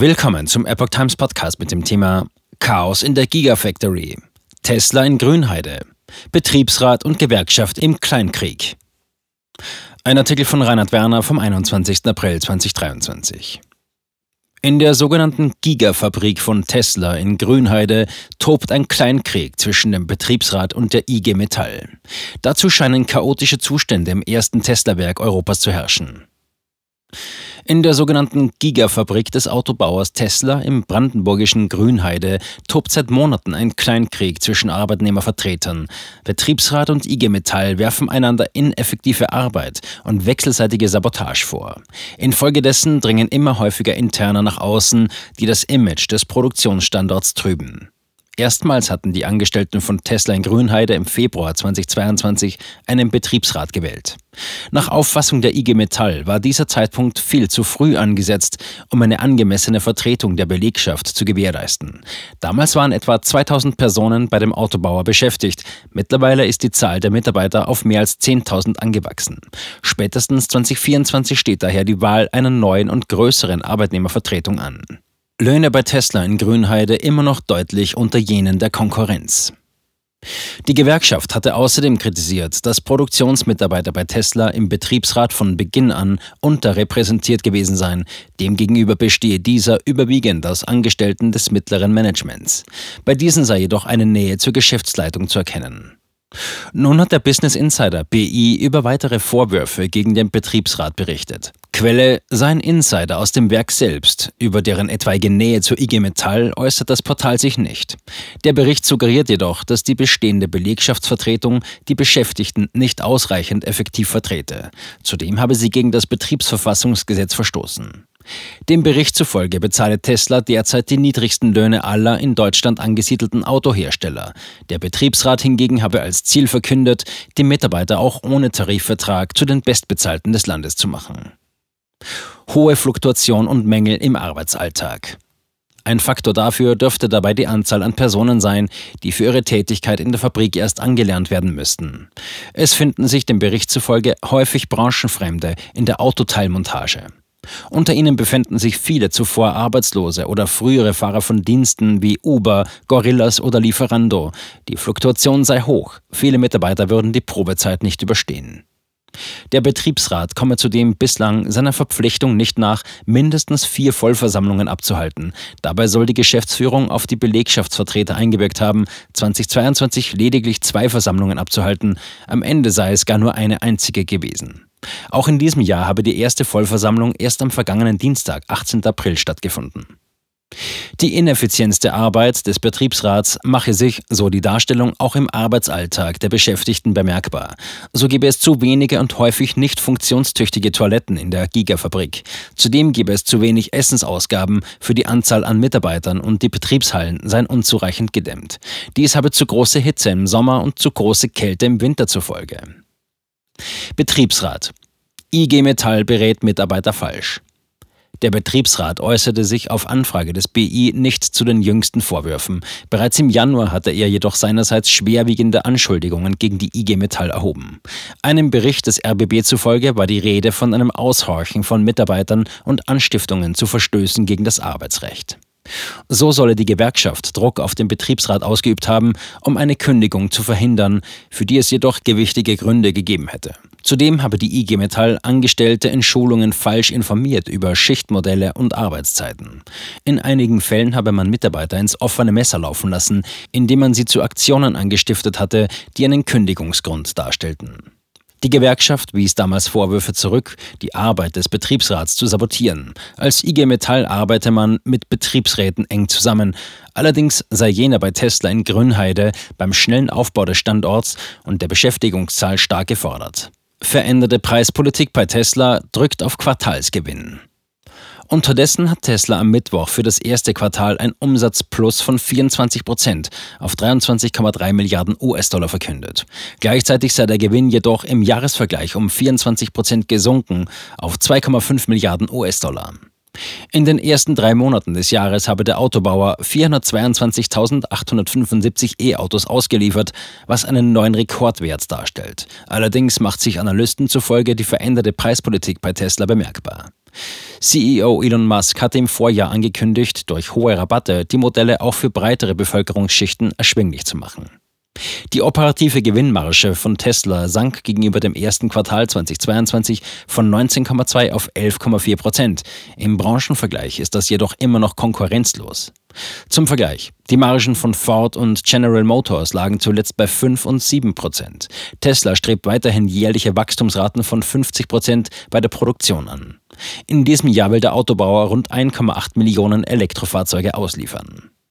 Willkommen zum Epoch Times Podcast mit dem Thema Chaos in der Gigafactory, Tesla in Grünheide, Betriebsrat und Gewerkschaft im Kleinkrieg. Ein Artikel von Reinhard Werner vom 21. April 2023. In der sogenannten Gigafabrik von Tesla in Grünheide tobt ein Kleinkrieg zwischen dem Betriebsrat und der IG Metall. Dazu scheinen chaotische Zustände im ersten Tesla-Werk Europas zu herrschen. In der sogenannten Gigafabrik des Autobauers Tesla im brandenburgischen Grünheide tobt seit Monaten ein Kleinkrieg zwischen Arbeitnehmervertretern. Betriebsrat und IG Metall werfen einander ineffektive Arbeit und wechselseitige Sabotage vor. Infolgedessen dringen immer häufiger Interner nach außen, die das Image des Produktionsstandorts trüben. Erstmals hatten die Angestellten von Tesla in Grünheide im Februar 2022 einen Betriebsrat gewählt. Nach Auffassung der IG Metall war dieser Zeitpunkt viel zu früh angesetzt, um eine angemessene Vertretung der Belegschaft zu gewährleisten. Damals waren etwa 2000 Personen bei dem Autobauer beschäftigt. Mittlerweile ist die Zahl der Mitarbeiter auf mehr als 10.000 angewachsen. Spätestens 2024 steht daher die Wahl einer neuen und größeren Arbeitnehmervertretung an. Löhne bei Tesla in Grünheide immer noch deutlich unter jenen der Konkurrenz. Die Gewerkschaft hatte außerdem kritisiert, dass Produktionsmitarbeiter bei Tesla im Betriebsrat von Beginn an unterrepräsentiert gewesen seien. Demgegenüber bestehe dieser überwiegend aus Angestellten des mittleren Managements. Bei diesen sei jedoch eine Nähe zur Geschäftsleitung zu erkennen. Nun hat der Business Insider BI über weitere Vorwürfe gegen den Betriebsrat berichtet. Quelle sein Insider aus dem Werk selbst, über deren etwaige Nähe zur IG Metall äußert das Portal sich nicht. Der Bericht suggeriert jedoch, dass die bestehende Belegschaftsvertretung die Beschäftigten nicht ausreichend effektiv vertrete. Zudem habe sie gegen das Betriebsverfassungsgesetz verstoßen. Dem Bericht zufolge bezahle Tesla derzeit die niedrigsten Löhne aller in Deutschland angesiedelten Autohersteller. Der Betriebsrat hingegen habe als Ziel verkündet, die Mitarbeiter auch ohne Tarifvertrag zu den Bestbezahlten des Landes zu machen. Hohe Fluktuation und Mängel im Arbeitsalltag. Ein Faktor dafür dürfte dabei die Anzahl an Personen sein, die für ihre Tätigkeit in der Fabrik erst angelernt werden müssten. Es finden sich dem Bericht zufolge häufig Branchenfremde in der Autoteilmontage. Unter ihnen befinden sich viele zuvor Arbeitslose oder frühere Fahrer von Diensten wie Uber, Gorillas oder Lieferando. Die Fluktuation sei hoch, viele Mitarbeiter würden die Probezeit nicht überstehen. Der Betriebsrat komme zudem bislang seiner Verpflichtung nicht nach, mindestens vier Vollversammlungen abzuhalten. Dabei soll die Geschäftsführung auf die Belegschaftsvertreter eingewirkt haben, 2022 lediglich zwei Versammlungen abzuhalten. Am Ende sei es gar nur eine einzige gewesen. Auch in diesem Jahr habe die erste Vollversammlung erst am vergangenen Dienstag, 18. April, stattgefunden. Die Ineffizienz der Arbeit des Betriebsrats mache sich, so die Darstellung, auch im Arbeitsalltag der Beschäftigten bemerkbar. So gebe es zu wenige und häufig nicht funktionstüchtige Toiletten in der Gigafabrik. Zudem gebe es zu wenig Essensausgaben für die Anzahl an Mitarbeitern und die Betriebshallen seien unzureichend gedämmt. Dies habe zu große Hitze im Sommer und zu große Kälte im Winter zufolge. Betriebsrat. IG Metall berät Mitarbeiter falsch. Der Betriebsrat äußerte sich auf Anfrage des BI nicht zu den jüngsten Vorwürfen. Bereits im Januar hatte er jedoch seinerseits schwerwiegende Anschuldigungen gegen die IG Metall erhoben. Einem Bericht des RBB zufolge war die Rede von einem Aushorchen von Mitarbeitern und Anstiftungen zu Verstößen gegen das Arbeitsrecht. So solle die Gewerkschaft Druck auf den Betriebsrat ausgeübt haben, um eine Kündigung zu verhindern, für die es jedoch gewichtige Gründe gegeben hätte. Zudem habe die IG Metall Angestellte in Schulungen falsch informiert über Schichtmodelle und Arbeitszeiten. In einigen Fällen habe man Mitarbeiter ins offene Messer laufen lassen, indem man sie zu Aktionen angestiftet hatte, die einen Kündigungsgrund darstellten. Die Gewerkschaft wies damals Vorwürfe zurück, die Arbeit des Betriebsrats zu sabotieren. Als IG Metall arbeite man mit Betriebsräten eng zusammen. Allerdings sei jener bei Tesla in Grünheide beim schnellen Aufbau des Standorts und der Beschäftigungszahl stark gefordert. Veränderte Preispolitik bei Tesla drückt auf Quartalsgewinn. Unterdessen hat Tesla am Mittwoch für das erste Quartal ein Umsatzplus von 24 Prozent auf 23,3 Milliarden US-Dollar verkündet. Gleichzeitig sei der Gewinn jedoch im Jahresvergleich um 24 Prozent gesunken auf 2,5 Milliarden US-Dollar. In den ersten drei Monaten des Jahres habe der Autobauer 422.875 E-Autos ausgeliefert, was einen neuen Rekordwert darstellt. Allerdings macht sich Analysten zufolge die veränderte Preispolitik bei Tesla bemerkbar. CEO Elon Musk hatte im Vorjahr angekündigt, durch hohe Rabatte die Modelle auch für breitere Bevölkerungsschichten erschwinglich zu machen. Die operative Gewinnmarge von Tesla sank gegenüber dem ersten Quartal 2022 von 19,2 auf 11,4 Prozent. Im Branchenvergleich ist das jedoch immer noch konkurrenzlos. Zum Vergleich, die Margen von Ford und General Motors lagen zuletzt bei 5 und 7 Prozent. Tesla strebt weiterhin jährliche Wachstumsraten von 50 Prozent bei der Produktion an. In diesem Jahr will der Autobauer rund 1,8 Millionen Elektrofahrzeuge ausliefern.